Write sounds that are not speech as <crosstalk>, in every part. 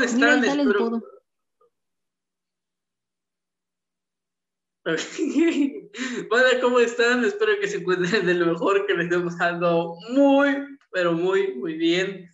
¿cómo están? Mira, Espero-. Hola, <laughs> ¿cómo están? Espero que se encuentren de lo mejor, que les estemos dando muy, pero muy, muy bien.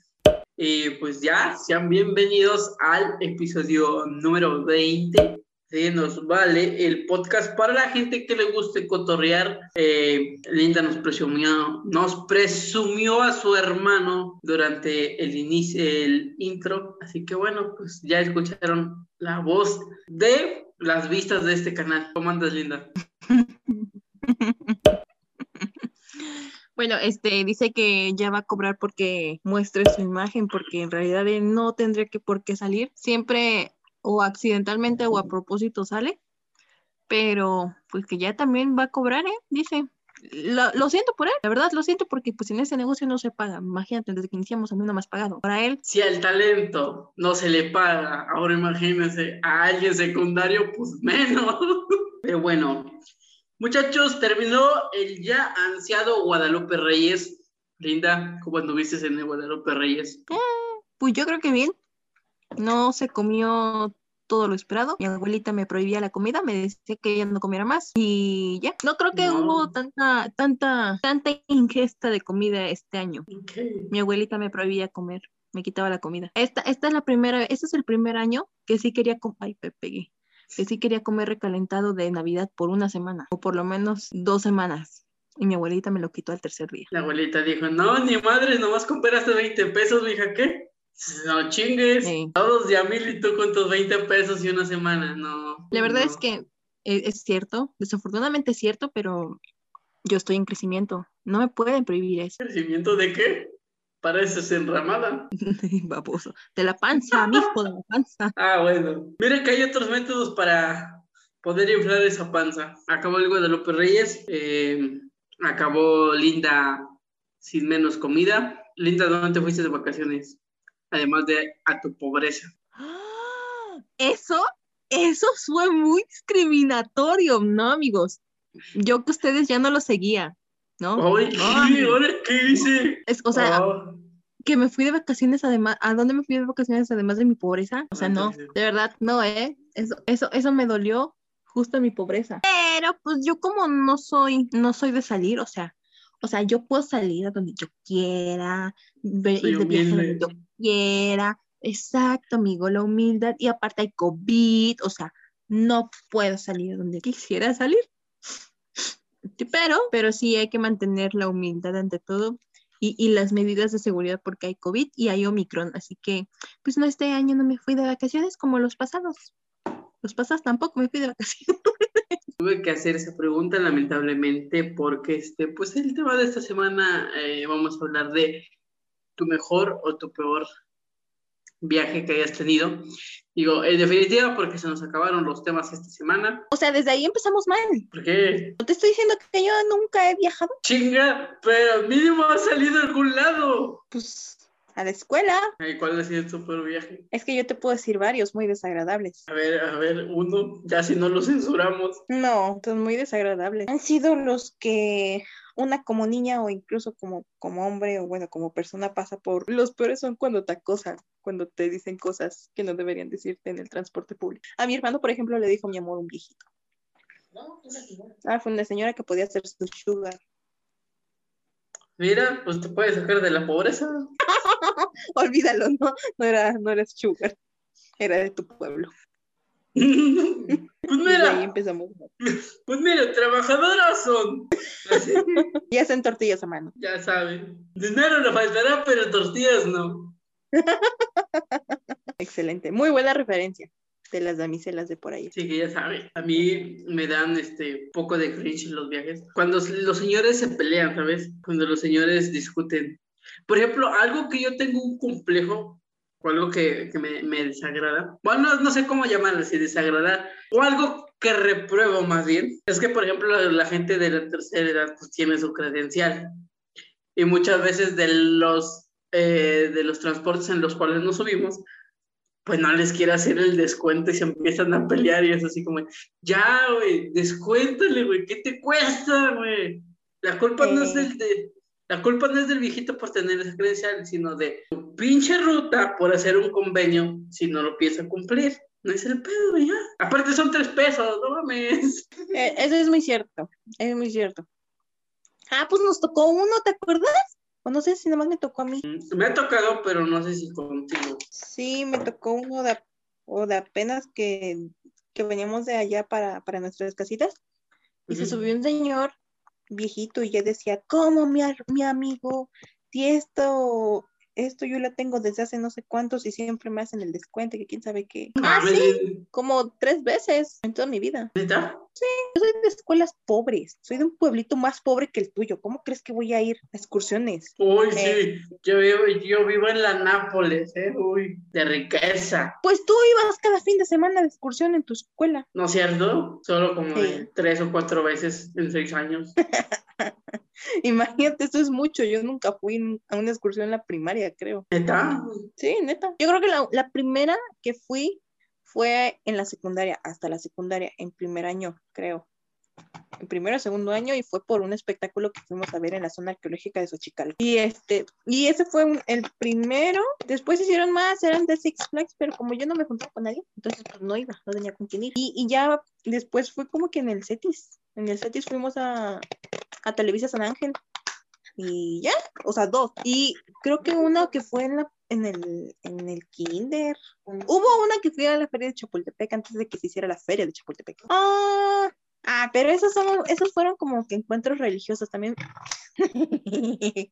Y pues ya, sean bienvenidos al episodio número 20 de Nos Vale, el podcast para la gente que le guste cotorrear. Eh, Linda nos presumió, nos presumió a su hermano durante el inicio, el intro. Así que bueno, pues ya escucharon la voz de las vistas de este canal. ¿Cómo andas, Linda? <laughs> Bueno, este dice que ya va a cobrar porque muestre su imagen, porque en realidad él no tendría que por qué salir. Siempre o accidentalmente o a propósito sale, pero pues que ya también va a cobrar, ¿eh? Dice. Lo, lo siento por él, la verdad lo siento porque pues en ese negocio no se paga. Imagínate, desde que iniciamos a mí no has pagado. Para él, Si al talento no se le paga, ahora imagínense a alguien secundario, pues menos. <laughs> Pero bueno, muchachos, terminó el ya ansiado Guadalupe Reyes. Linda, ¿cómo anduviste en el Guadalupe Reyes? pues yo creo que bien. No se comió todo lo esperado. Mi abuelita me prohibía la comida, me decía que ella no comiera más y ya. No creo que No. hubo tanta, tanta, tanta ingesta de comida este año. Mi abuelita me prohibía comer, me quitaba la comida. Esta, esta es la primera, este es el primer año que sí quería comer, ay, me pegué, que sí quería comer recalentado de Navidad por una semana, o por lo menos dos semanas. Y mi abuelita me lo quitó al tercer día. La abuelita dijo, no, ni madre, nomás compraste 20 pesos, mija, ¿qué? No chingues. Sí. Todos de a mil y tú con tus 20 pesos y una semana, no. La verdad no. es que eh, es cierto, desafortunadamente es cierto, pero yo estoy en crecimiento. No me pueden prohibir eso. ¿Crecimiento de qué? Pareces enramada. <laughs> Baboso. De la panza, mijo, de la panza. <laughs> Ah, bueno. Mira que hay otros métodos para poder inflar esa panza. Acabó el Guadalupe Reyes, eh, acabó Linda sin menos comida. Linda, ¿dónde te fuiste de vacaciones? Además de a tu pobreza. Eso, eso fue muy discriminatorio, ¿no, amigos? Yo que ustedes ya no lo seguía, ¿no? ¡Ay, qué! ¿Ahora qué hice? Es, o sea, Oh, que me fui de vacaciones además, ¿a dónde me fui de vacaciones además de mi pobreza? O sea, no, de verdad, no, ¿eh? Eso, eso, eso me dolió justo mi pobreza. Pero pues yo como no soy, no soy de salir, o sea, o sea, yo puedo salir a donde yo quiera, ve- Soy ir de viaje donde yo quiera. Exacto, amigo, la humildad. Y aparte hay COVID, o sea, no puedo salir donde quisiera salir. Pero, pero sí hay que mantener la humildad ante todo y, y las medidas de seguridad porque hay COVID y hay Omicron. Así que, pues no, este año no me fui de vacaciones como los pasados. Los pasados tampoco me fui de vacaciones. <laughs> Tuve que hacer esa pregunta lamentablemente porque este, pues el tema de esta semana eh, vamos a hablar de tu mejor o tu peor viaje que hayas tenido. Digo, en definitiva porque se nos acabaron los temas esta semana. O sea, desde ahí empezamos mal. ¿Por qué? No te estoy diciendo que yo nunca he viajado, Chinga, pero mínimo ha salido a algún lado. pues, a la escuela. ¿Cuál ha sido tu peor viaje? Es que yo te puedo decir varios muy desagradables. A ver, a ver, uno, ya si no lo censuramos. No, son muy desagradables. Han sido los que una como niña o incluso como, como hombre o bueno, como persona pasa por. Los peores son cuando te acosan, cuando te dicen cosas que no deberían decirte en el transporte público. A mi hermano, por ejemplo, le dijo mi amor un viejito. Ah, fue una señora que podía ser su sugar. Mira, pues te puedes sacar de la pobreza. <laughs> Olvídalo, no, no era, no era sugar, era de tu pueblo. <laughs> pues de ahí mira, empezamos. <laughs> pues mira, trabajadoras son. Y hacen tortillas a mano. Ya saben. Dinero le faltará, pero tortillas no. Excelente, muy buena referencia de las damiselas de por ahí. Sí, que ya saben. A mí me dan este poco de cringe los viajes. Cuando los señores se pelean, ¿sabes? Cuando los señores discuten. Por ejemplo, algo que yo tengo un complejo, o algo que, que me, me desagrada. Bueno, no, no sé cómo llamarlo, si desagradar, o algo que repruebo más bien. Es que, por ejemplo, la, la gente de la tercera edad pues tiene su credencial. Y muchas veces de los, eh, de los transportes en los cuales nos subimos, pues no les quiere hacer el descuento y se empiezan a pelear y es así como, ya, güey, descuéntale, güey, ¿qué te cuesta, güey? La culpa no es del de, La culpa no es del viejito por tener esa credencial, sino de tu pinche ruta por hacer un convenio si no lo piensa cumplir. No es el pedo, ya. Aparte son tres pesos, no mames. Eh, eso es muy cierto, es muy cierto. Ah, pues nos tocó uno, ¿te acuerdas? O no sé si nomás me tocó a mí. Me ha tocado, pero no sé si contigo. Sí, me tocó uno de, o de apenas que, que veníamos de allá para, para nuestras casitas. Y se subió un señor viejito y ya decía, ¿cómo mi, mi amigo? Si esto, esto yo lo tengo desde hace no sé cuántos y siempre me hacen el descuento, que quién sabe qué. Ah, Mames, sí, como tres veces en toda mi vida. ¿Neta? Yo soy de escuelas pobres, soy de un pueblito más pobre que el tuyo. ¿Cómo crees que voy a ir a excursiones? Uy, Eh. sí. Yo vivo, yo vivo en la Nápoles, ¿eh? Uy, de riqueza. Pues tú ibas cada fin de semana de excursión en tu escuela. ¿No es cierto? Solo como Sí. de tres o cuatro veces en seis años. <laughs> <laughs> Imagínate, eso es mucho. Yo nunca fui a una excursión en la primaria, creo. ¿Neta? Sí, neta. Yo creo que la, la primera que fui fue en la secundaria, hasta la secundaria, en primer año, creo. En primero o segundo año y fue por un espectáculo que fuimos a ver en la zona arqueológica de Xochicalco. Y este, y ese fue el primero. Después hicieron más, eran de Six Flags, pero como yo no me juntaba con nadie, entonces pues no iba, no tenía con quién ir. Y, y ya después fue como que en el Cetis. En el Cetis fuimos a, a Televisa San Ángel. Y ya, o sea, dos. Y creo que una que fue en la en el, en el kinder. Hubo una que fui a la feria de Chapultepec antes de que se hiciera la feria de Chapultepec. Ah, ah pero esos son, esos fueron como que encuentros religiosos también. <laughs>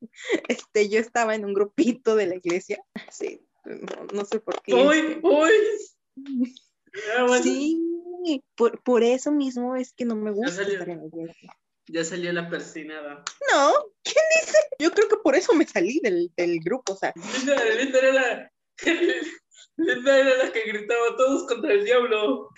Este, yo estaba en un grupito de la iglesia. Sí, no, no sé por qué. Uy, uy. Ah, Sí, por, por eso mismo es que no me gusta salió. estar en la iglesia. Ya salió la persinada. No, ¿quién dice? Yo creo que por eso me salí del, del grupo, o sea. <laughs> Linda era la que gritaba todos contra el diablo.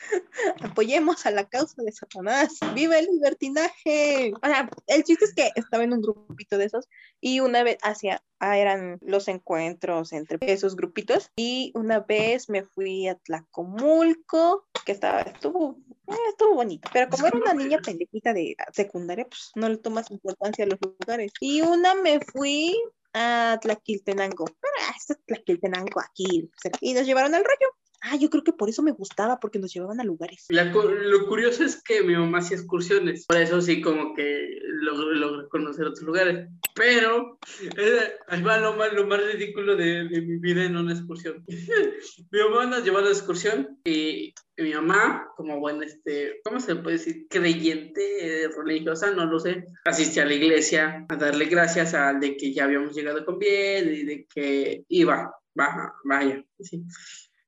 apoyemos a la causa de Satanás, ¡viva el libertinaje! O sea, el chiste es que estaba en un grupito de esos y una vez hacia, ah, eran los encuentros entre esos grupitos y una vez me fui a Tlacomulco, que estaba, estuvo, eh, estuvo bonito, pero como era una niña pendejita de secundaria, pues no le tomas importancia a los lugares. Y una me fui a Tlaquiltenango, ah, es Tlaquiltenango aquí, y nos llevaron al rollo. Ah, yo creo que por eso me gustaba, porque nos llevaban a lugares. La lo curioso es que mi mamá hacía excursiones, por eso sí como que logré, conocer otros lugares. Pero eh, ahí va lo más, lo más ridículo de, de mi vida en una excursión. <laughs> mi mamá nos llevó a la excursión y, mi mamá, como buena, este, ¿cómo se puede decir? Creyente eh, religiosa, no lo sé, asistía a la iglesia a darle gracias al de que ya habíamos llegado con bien y de que iba, baja, vaya, sí.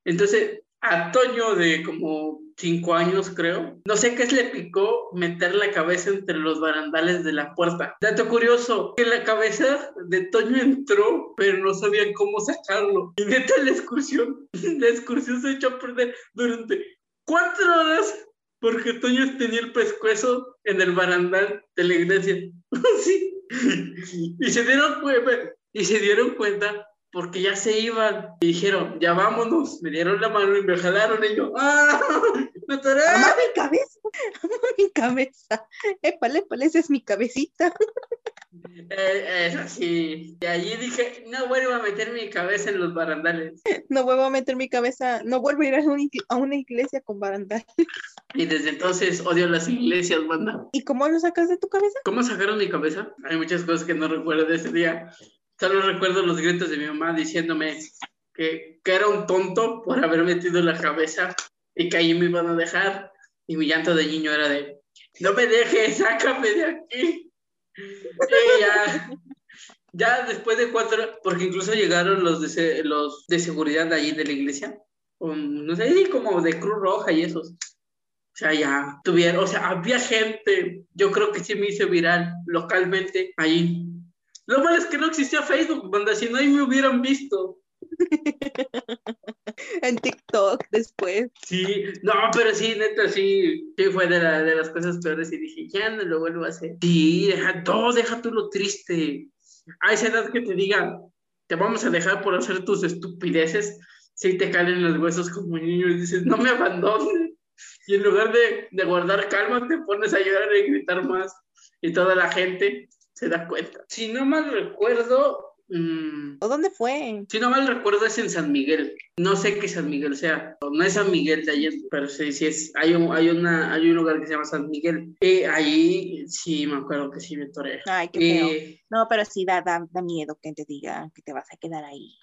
Entonces, a Toño de como cinco años, creo, no sé qué le picó meter la cabeza entre los barandales de la puerta. Dato curioso, que la cabeza de Toño entró, pero no sabían cómo sacarlo. Y neta, la excursión, <laughs> la excursión se echó a perder durante cuatro horas porque Toño tenía el pescuezo en el barandal de la iglesia. <laughs> sí. Y se dieron cuenta, y se dieron cuenta porque ya se iban y dijeron, ya vámonos, me dieron la mano y me jalaron y yo, ¡ah! ¡Me atoré! ¡Ama mi cabeza! ¡Ama mi cabeza! ¡Épale, épale! Esa es mi cabecita. Eh, es así. Y allí dije, no vuelvo a meter mi cabeza en los barandales. No vuelvo a meter mi cabeza, no vuelvo a ir a una, ig- a una iglesia con barandal. Y desde entonces odio las iglesias, banda. ¿Y cómo lo sacas de tu cabeza? ¿Cómo sacaron mi cabeza? Hay muchas cosas que no recuerdo de ese día. Solo recuerdo los gritos de mi mamá diciéndome que, que era un tonto por haber metido la cabeza y que ahí me iban a dejar. Y mi llanto de niño era de, no me dejes, sácame de aquí. Ya, ya después de cuatro, porque incluso llegaron los de, los de seguridad allí de la iglesia, con, no sé, como de Cruz Roja y esos. O sea, ya tuvieron, o sea, había gente, yo creo que sí me hice viral localmente allí. Lo malo es que no existía Facebook, banda, si no ahí me hubieran visto. <laughs> En TikTok después. Sí, no, pero sí, neta, sí, sí fue de, la- de las cosas peores y dije, ya no lo vuelvo a hacer. Sí, deja todo, deja tú lo triste. A esa edad que te digan, te vamos a dejar por hacer tus estupideces, si te calen los huesos como niño y dices, no me abandones. Y en lugar de, de guardar calma, te pones a llorar y gritar más. Y toda la gente se da cuenta. Si no mal recuerdo, mm, ¿O dónde fue? si no mal recuerdo es en San Miguel. No sé qué San Miguel sea. No es San Miguel de ayer, pero sí, sí es. Hay un, hay una, hay un lugar que se llama San Miguel. Y ahí sí me acuerdo que sí me toré. Ay, qué feo. Y No, pero sí da, da, da miedo que te digan que te vas a quedar ahí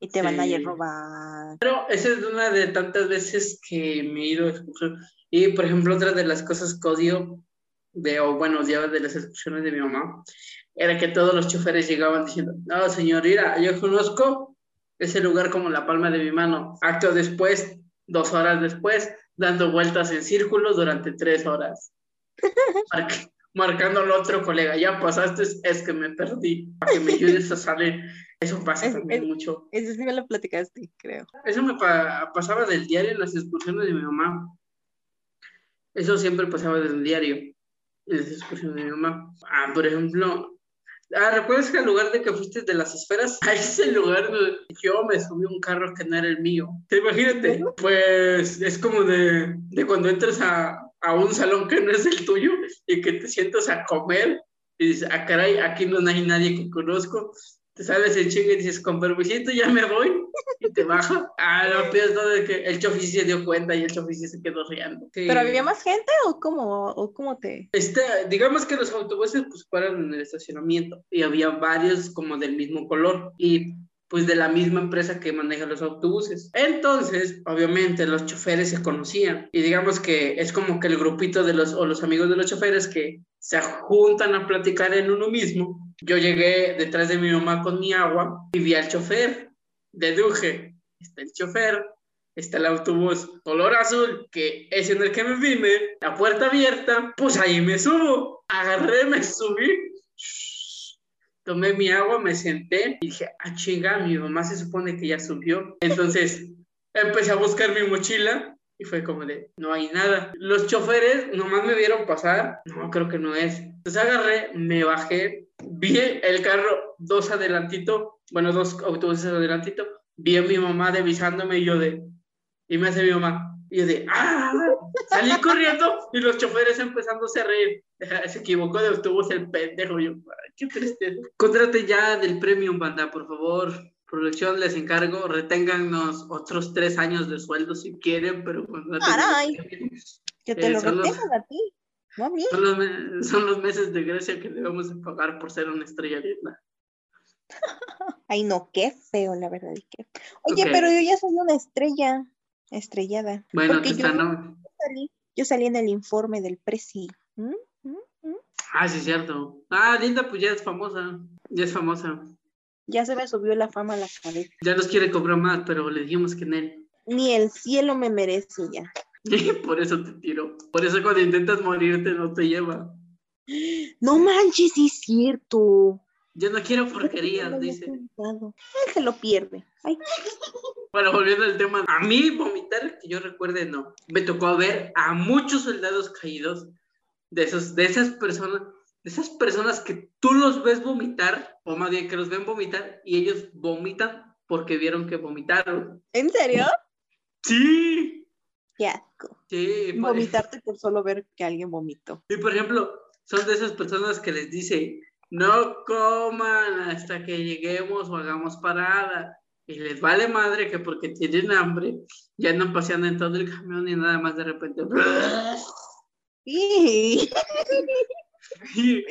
y te van a ir a Sí. robar. Pero esa es una de tantas veces que me he ido a excursión. Y, por ejemplo, otra de las cosas que odio, de, o bueno, odiaba de las excursiones de mi mamá, era que todos los choferes llegaban diciendo, no, señor, mira, yo conozco ese lugar como la palma de mi mano. Acto después, dos horas después, dando vueltas en círculos durante tres horas. <laughs> Marc- marcando al otro colega, ya pasaste, es que me perdí, para que me ayudes a salir. Eso pasa también es- mucho. Eso sí me lo platicaste, creo. Eso me pa- pasaba del diario en las excursiones de mi mamá. Eso siempre pasaba del diario en las excursiones de mi mamá. Ah, por ejemplo, ah, ¿recuerdas que al lugar de que fuiste de las esferas? <laughs> Ahí es el lugar donde yo me subí a un carro que no era el mío. ¿Te imagínate? Pues es como de, de cuando entras a, a un salón que no es el tuyo y que te sientas a comer y dices, ah, caray, aquí no hay nadie que conozco. Te sales en chinga y dices, con permisito ya me voy y te baja. Ah, lo peor es todo de que el chofer sí se dio cuenta y el chofer sí se quedó riendo. Sí. ¿Pero había más gente o cómo, o cómo te...? Este, digamos que los autobuses pues paran en el estacionamiento y había varios como del mismo color y pues de la misma empresa que maneja los autobuses. Entonces, obviamente los choferes se conocían y digamos que es como que el grupito de los o los amigos de los choferes que se juntan a platicar en uno mismo. Yo llegué detrás de mi mamá con mi agua y vi al chofer. Deduje, está el chofer, está el autobús color azul, que es en el que me vine, la puerta abierta, pues ahí me subo. Agarré, me subí, tomé mi agua, me senté y dije, ah, chinga, mi mamá se supone que ya subió. Entonces empecé a buscar mi mochila y fue como de, no hay nada. Los choferes nomás me vieron pasar, no, creo que no es. Entonces agarré, me bajé, vi el carro dos adelantito, bueno, dos autobuses adelantito, vi a mi mamá devisándome y yo de, y me hace mi mamá, y yo de, ¡ah! Salí corriendo y los choferes empezándose a reír. <laughs> Se equivocó de autobús el pendejo. Yo, "Ay, qué tristeza. Contrate ya del Premium, banda, por favor. Producción, les encargo, reténganos otros tres años de sueldo si quieren, pero Caray. Que te Eh, lo retengan a ti, no. Son los, me- son los meses de gracia que debemos de pagar por ser una estrella linda. <laughs> Ay, no, qué feo, la verdad. Oye, pero yo ya soy una estrella, estrellada. Bueno, te yo están... salí, yo salí en el informe del Prezi. ¿Mm? ¿Mm? ¿Mm? Ah, sí, cierto. Ah, Linda, pues ya es famosa. Ya es famosa. Ya se me subió la fama a la cabeza. Ya nos quiere cobrar más, pero le dijimos que en él. Ni el cielo me merece ya. Y por eso te tiro. Por eso cuando intentas morirte no te lleva. No manches, sí es cierto. Yo no quiero No porquerías, había dice. Él se lo pierde. Ay, Bueno, volviendo al tema. A mí vomitar, que yo recuerde, no. Me tocó ver a muchos soldados caídos. De, esos, de esas personas. De esas personas que tú los ves vomitar, o más bien que los ven vomitar, y ellos vomitan porque vieron que vomitaron. ¿En serio? Sí, asco. Sí. Vomitarte por solo ver que alguien vomitó. Y por ejemplo, son de esas personas que les dice, no coman hasta que lleguemos o hagamos parada. Y les vale madre que porque tienen hambre, ya andan paseando en todo el camión y nada más de repente. Sí. <laughs> Y-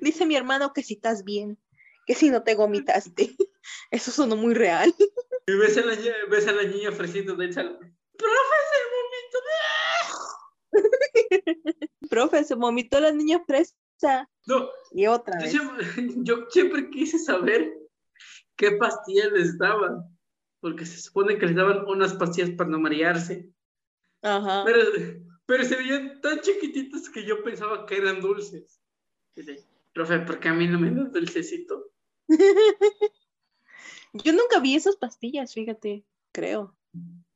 Dice mi hermano que si estás bien, que si no te vomitaste. Eso sonó muy real. Y ves a la, niña- ves a la niña ofreciendo salón. ¡Profe, se vomitó! <laughs> Profe, se vomitó la niña fresa. No, Y otra yo vez. siempre, <laughs> yo siempre quise saber qué pastillas les daban. Porque se supone que les daban unas pastillas para no marearse. Ajá. Pero, pero se veían tan chiquititos que yo pensaba que eran dulces. Dice, profe, ¿por qué a mí no me das dulcecito? <laughs> Yo nunca vi esas pastillas, fíjate, creo.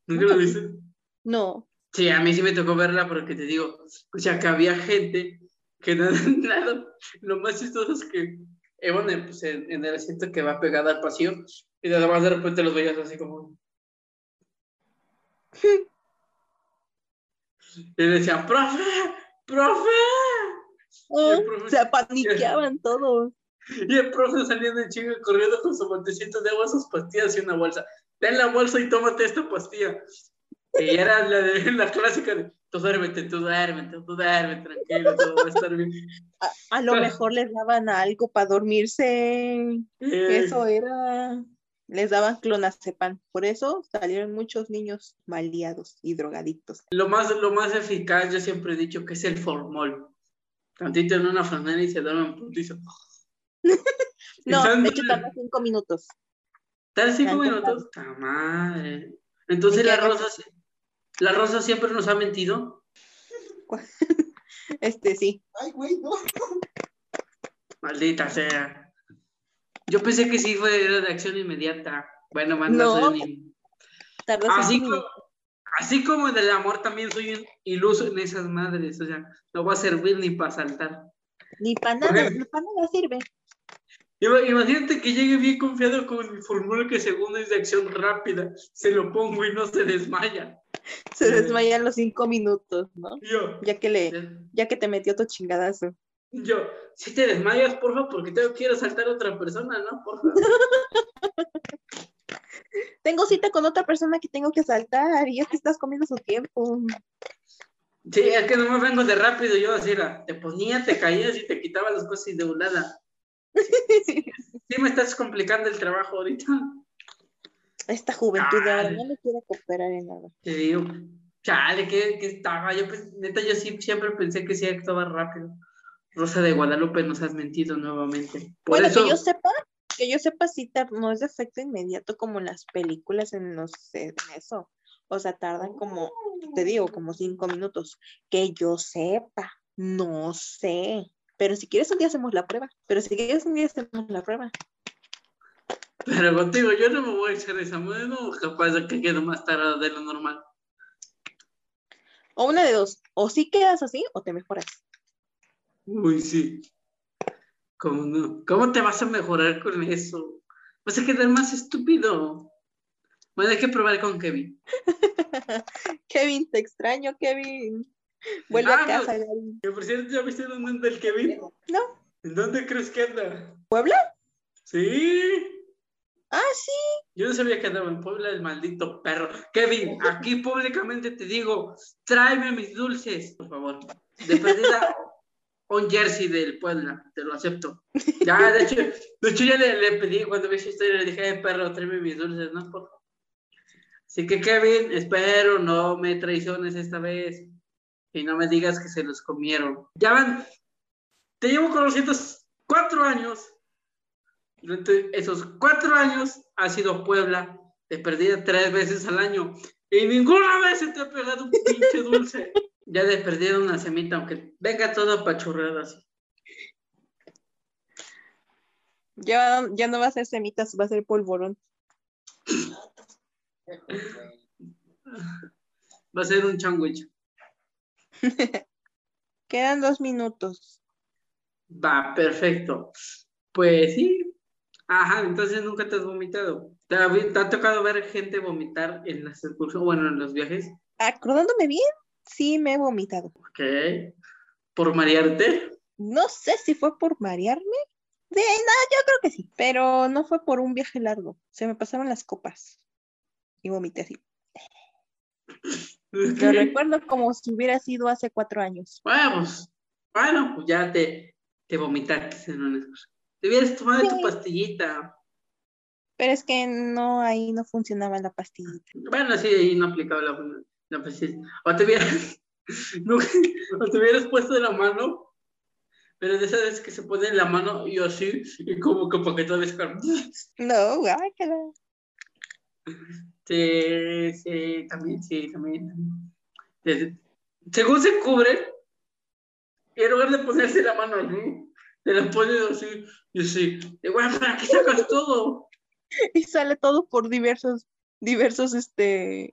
¿Nunca lo dicen? No. Sí, a mí sí me tocó verla porque te digo, o sea, que había gente que <laughs> nada, nada, lo más chistoso es que en, pues, en, en el asiento que va pegada al pasillo y nada más de repente los veías así como... <laughs> Y le decían, profe, profe. Oh, el profe- se paniqueaban todos. Y el profe saliendo de chinga corriendo con su botecito de agua, sus pastillas y una bolsa. Ten la bolsa y tómate esta pastilla. Y era la, de, la clásica de, tú duérmete, tú duérmete, tú duérmete, tranquilo, todo va a estar bien. A, a lo mejor les daban algo para dormirse. Eh, Eso era. Les daban clonazepam. Por eso salieron muchos niños maleados y drogadictos. Lo más, lo más eficaz, yo siempre he dicho que es el formol. Tantito en una franela y se duermen putizo. <laughs> No, de hecho tarda cinco minutos. ¿Tal cinco Tanto minutos? ¡Ta madre! Entonces la rosa, la rosa siempre nos ha mentido. <laughs> Este sí. Ay, güey, no. Maldita sea. Yo pensé que sí fue era de acción inmediata. Bueno, manda No. Tardó Así cinco como, así como del amor también soy un iluso en esas madres. O sea, no va a servir ni para saltar. Ni para nada, ni para nada sirve. Ima- Imagínate que llegue bien confiado con mi fórmula que según es de acción rápida. Se lo pongo y no se desmaya. Se Sí. desmayan los cinco minutos, ¿no? Yo, Ya que le, ya que te metió tu chingadazo. yo, si te desmayas, porfa, porque tengo que ir a saltar a otra persona, ¿no? Porfa. <laughs> Tengo cita con otra persona que tengo que saltar y ya te estás comiendo su tiempo. Sí, es que no me vengo de rápido, yo así era, te ponía, te caías y te quitaba las cosas y de volada. <laughs> Sí me estás complicando el trabajo ahorita. Esta juventud de ahora Ay. no me quiere cooperar en nada. Te digo, chale, que, que estaba, yo pues, neta, yo sí siempre pensé que sí actuaba rápido. Rosa de Guadalupe nos has mentido nuevamente. Por bueno, eso, que yo sepa, que yo sepa, sí no es de efecto inmediato como las películas en los en eso. O sea, tardan como, te digo, como cinco minutos. Que yo sepa, no sé. Pero si quieres un día hacemos la prueba. Pero si quieres un día hacemos la prueba. pero contigo yo no me voy a echar esa mano, capaz de que quedo más tarde de lo normal. O una de dos. O sí quedas así o te mejoras. Uy, sí. ¿Cómo no? ¿Cómo te vas a mejorar con eso? Vas a quedar más estúpido. Bueno, hay que probar con Kevin. <laughs> Kevin, te extraño, Kevin. Vuelve Ah, a casa, Gary. Que por cierto, ¿ya viste dónde anda el Kevin? No. ¿En dónde crees que anda? ¿Puebla? Sí. Ah, sí. Yo no sabía que andaba en Puebla el maldito perro. Kevin, aquí públicamente te digo, tráeme mis dulces, por favor. De perdida, <laughs> un jersey del Puebla, te lo acepto. Ya, de hecho, de hecho ya le, le pedí, cuando vi esa historia, le dije, "Ay, perro, tráeme mis dulces, ¿no? Por favor. Así que, Kevin, espero no me traiciones esta vez y no me digas que se los comieron. Ya van, te llevo conociendo cuatro años durante esos cuatro años ha sido Puebla de perdida tres veces al año y ninguna vez se te ha pegado un pinche dulce. <laughs> Ya de perdida una semita, aunque venga todo apachurrado así. Ya, ya no va a ser semitas, va a ser polvorón. Va a ser un sándwich. <laughs> Quedan dos minutos. Va, perfecto. Pues sí. Ajá, entonces nunca te has vomitado. ¿Te ha, te ha tocado ver gente vomitar en las excursiones, bueno, en los viajes? Acordándome bien, sí me he vomitado. Ok. ¿Por marearte? No sé si fue por marearme. Sí, no, yo creo que sí. Pero no fue por un viaje largo. Se me pasaron las copas. Y vomité así. <laughs> Lo recuerdo como si hubiera sido hace cuatro años. Pues, bueno, pues ya te, te vomitaste en una excursión. Te hubieras tomado tu pastillita. Pero es que no, ahí no funcionaba la pastillita. Bueno, sí, ahí no aplicaba la, la pastilla. O te hubieras, <laughs> no, o te hubieras puesto la mano, pero de esas veces que se pone la mano y así, y como que para que todo. No, guácala. Sí, sí, también, sí, también. Desde- según se cubre, y en lugar de ponerse la mano así, te la pones así, y así, y bueno, ¿para qué sacas todo? Y sale todo por diversos, diversos, este.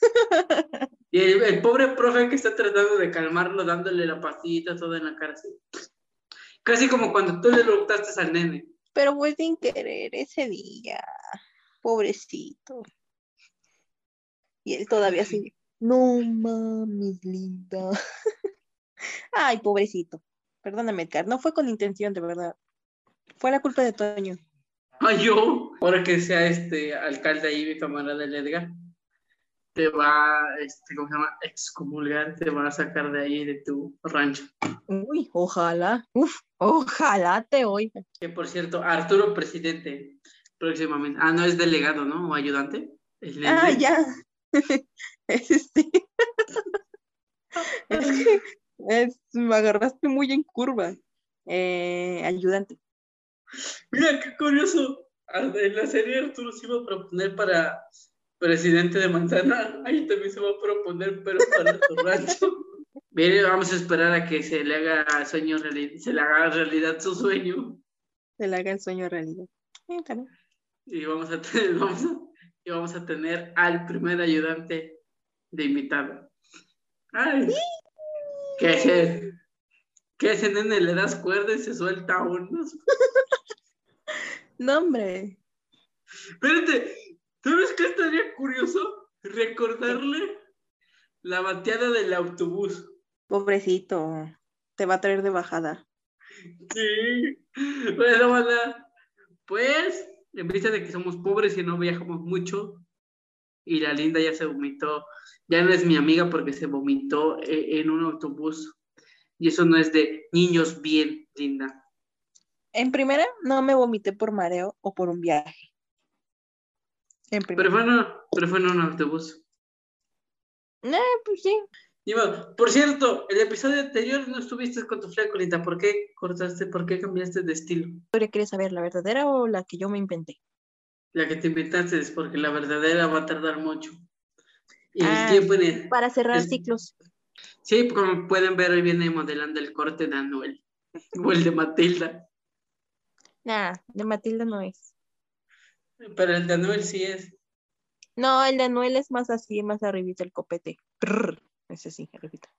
<laughs> Y el, el pobre profe que está tratando de calmarlo, dándole la pastillita toda en la cara, así. Casi como cuando tú le preguntaste al nene. pero fue sin querer ese día. Pobrecito. Y él todavía así, <laughs> No mames, linda. <laughs> Ay, pobrecito. Perdóname, Edgar. No fue con intención, de verdad. Fue la culpa de Toño. Ay, yo, ahora que sea este alcalde ahí, mi camarada del Edgar, te va, este, ¿cómo se llama? Excomulgar, te va a sacar de ahí, de tu rancho. Uy, ojalá. Uf, ojalá te oiga. Que por cierto, Arturo, presidente, próximamente. Ah, no es delegado, ¿no? O ayudante. Es Ah, ya. <laughs> Es este. <laughs> Es que es- me agarraste muy en curva. Eh, ayudante. Mira, qué curioso. Ar- En la serie Arturo se iba a proponer para presidente de Manzana. <laughs> Ahí también se va a proponer, pero para tu rancho. Mire, vamos a esperar a que se le haga sueño reali- se le haga realidad su sueño. Se le haga el sueño realidad. Eh. Y vamos a tener, <laughs> vamos a, y vamos a tener al primer ayudante de invitado. Ay, que ese, que ese nene le das cuerda y se suelta unos. <laughs> No, hombre. Espérate, ¿sabes qué estaría curioso? Recordarle la bateada del autobús. Pobrecito. Te va a traer de bajada. Sí. Bueno, banda, pues, en vista de que somos pobres y no viajamos mucho, y la linda ya se vomitó, ya no es mi amiga porque se vomitó e- en un autobús. Y eso no es de niños bien, linda. En primera, no me vomité por mareo o por un viaje. En primera. Pero fue, en un- pero fue en un autobús. Eh, pues sí. Por cierto, el episodio anterior no estuviste con tu flaco, linda. ¿Por qué cortaste? ¿Por qué cambiaste de estilo? ¿Tú quieres saber la verdadera o la que yo me inventé? La que te inventaste es porque la verdadera va a tardar mucho. Y el Ah, tiempo en el- Para cerrar Es- ciclos. Sí, como pueden ver, hoy viene modelando el corte de Anuel. <laughs> O el de Matilda. Nah, de Matilda no es. Pero el de Anuel sí es. No, el de Anuel es más así, más arribita el copete. Ese sí, arribita.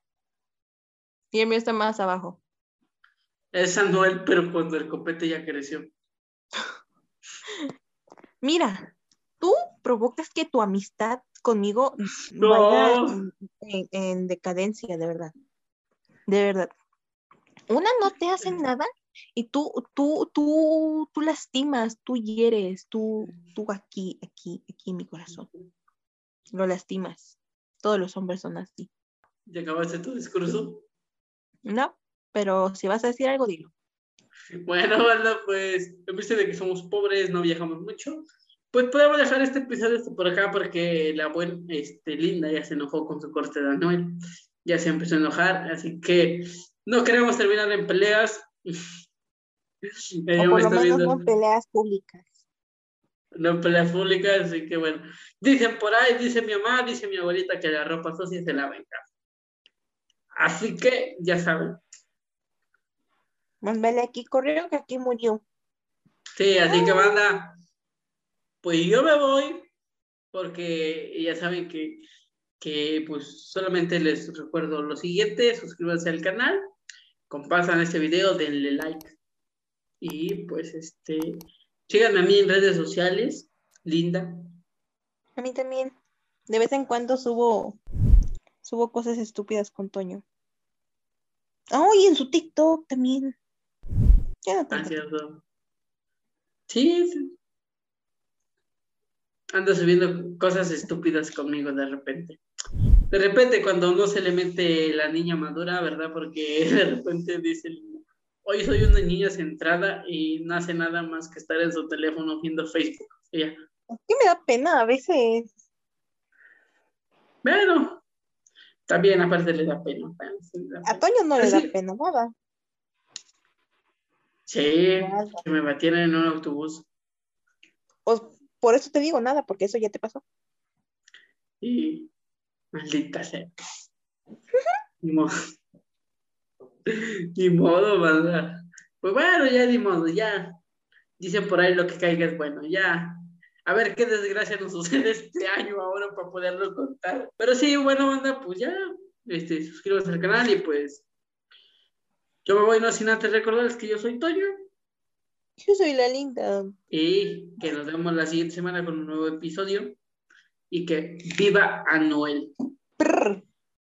Y el mío está más abajo. Es Anuel, pero cuando el copete ya creció. <laughs> Mira, tú provocas que tu amistad conmigo No. vaya en, en- en decadencia, de verdad. De verdad. Una no te hace nada y tú, tú, tú, tú lastimas, tú hieres, tú, tú aquí, aquí, aquí en mi corazón. Lo lastimas. Todos los hombres son así. ¿Ya acabaste tu discurso? No, pero si vas a decir algo, dilo. Bueno, banda, pues, en vista de que somos pobres, no viajamos mucho, pues podemos dejar este episodio por acá porque la buena, este, Linda ya se enojó con su corte de Anuel. Ya se empezó a enojar, así que no queremos terminar en peleas. <laughs> Ella me está viendo- peleas públicas. no en peleas públicas, así que bueno. Dicen por ahí, dice mi mamá, dice mi abuelita que la ropa sucia se lava en casa. Así que ya saben. Vele aquí corrió que aquí murió. Sí, así que banda, pues yo me voy, porque ya saben que, que pues solamente les recuerdo lo siguiente, suscríbanse al canal, compartan este video, denle like. Y pues este, síganme a mí en redes sociales, linda. A mí también. De vez en cuando subo, subo cosas estúpidas con Toño. Ah, y en su TikTok también. Ya no Ah, cierto. Sí, sí. Anda subiendo cosas estúpidas conmigo de repente. De repente, cuando no se le mete la niña madura, ¿verdad? Porque <laughs> de repente dice, hoy soy una niña centrada y no hace nada más que estar en su teléfono viendo Facebook. Y ya, me da pena a veces. bueno, también aparte le da pena. sí, A. Toño no le da pena nada. Sí, Nada. que me batieron en un autobús. Pues, por eso te digo nada, porque eso ya te pasó. Y maldita sea. Ni modo. Ni modo, ¿verdad? Pues bueno, ya ni modo, ya. Dicen por ahí lo que caiga es bueno, ya. A ver qué desgracia nos <laughs> sucede este año ahora para poderlo contar. Pero sí, bueno, banda, pues ya. Este, suscríbanse al canal y pues. Yo me voy no sin antes recordarles que yo soy Toño. Yo soy la linda. Y que nos vemos la siguiente semana con un nuevo episodio. Y que viva Anuel. Prr.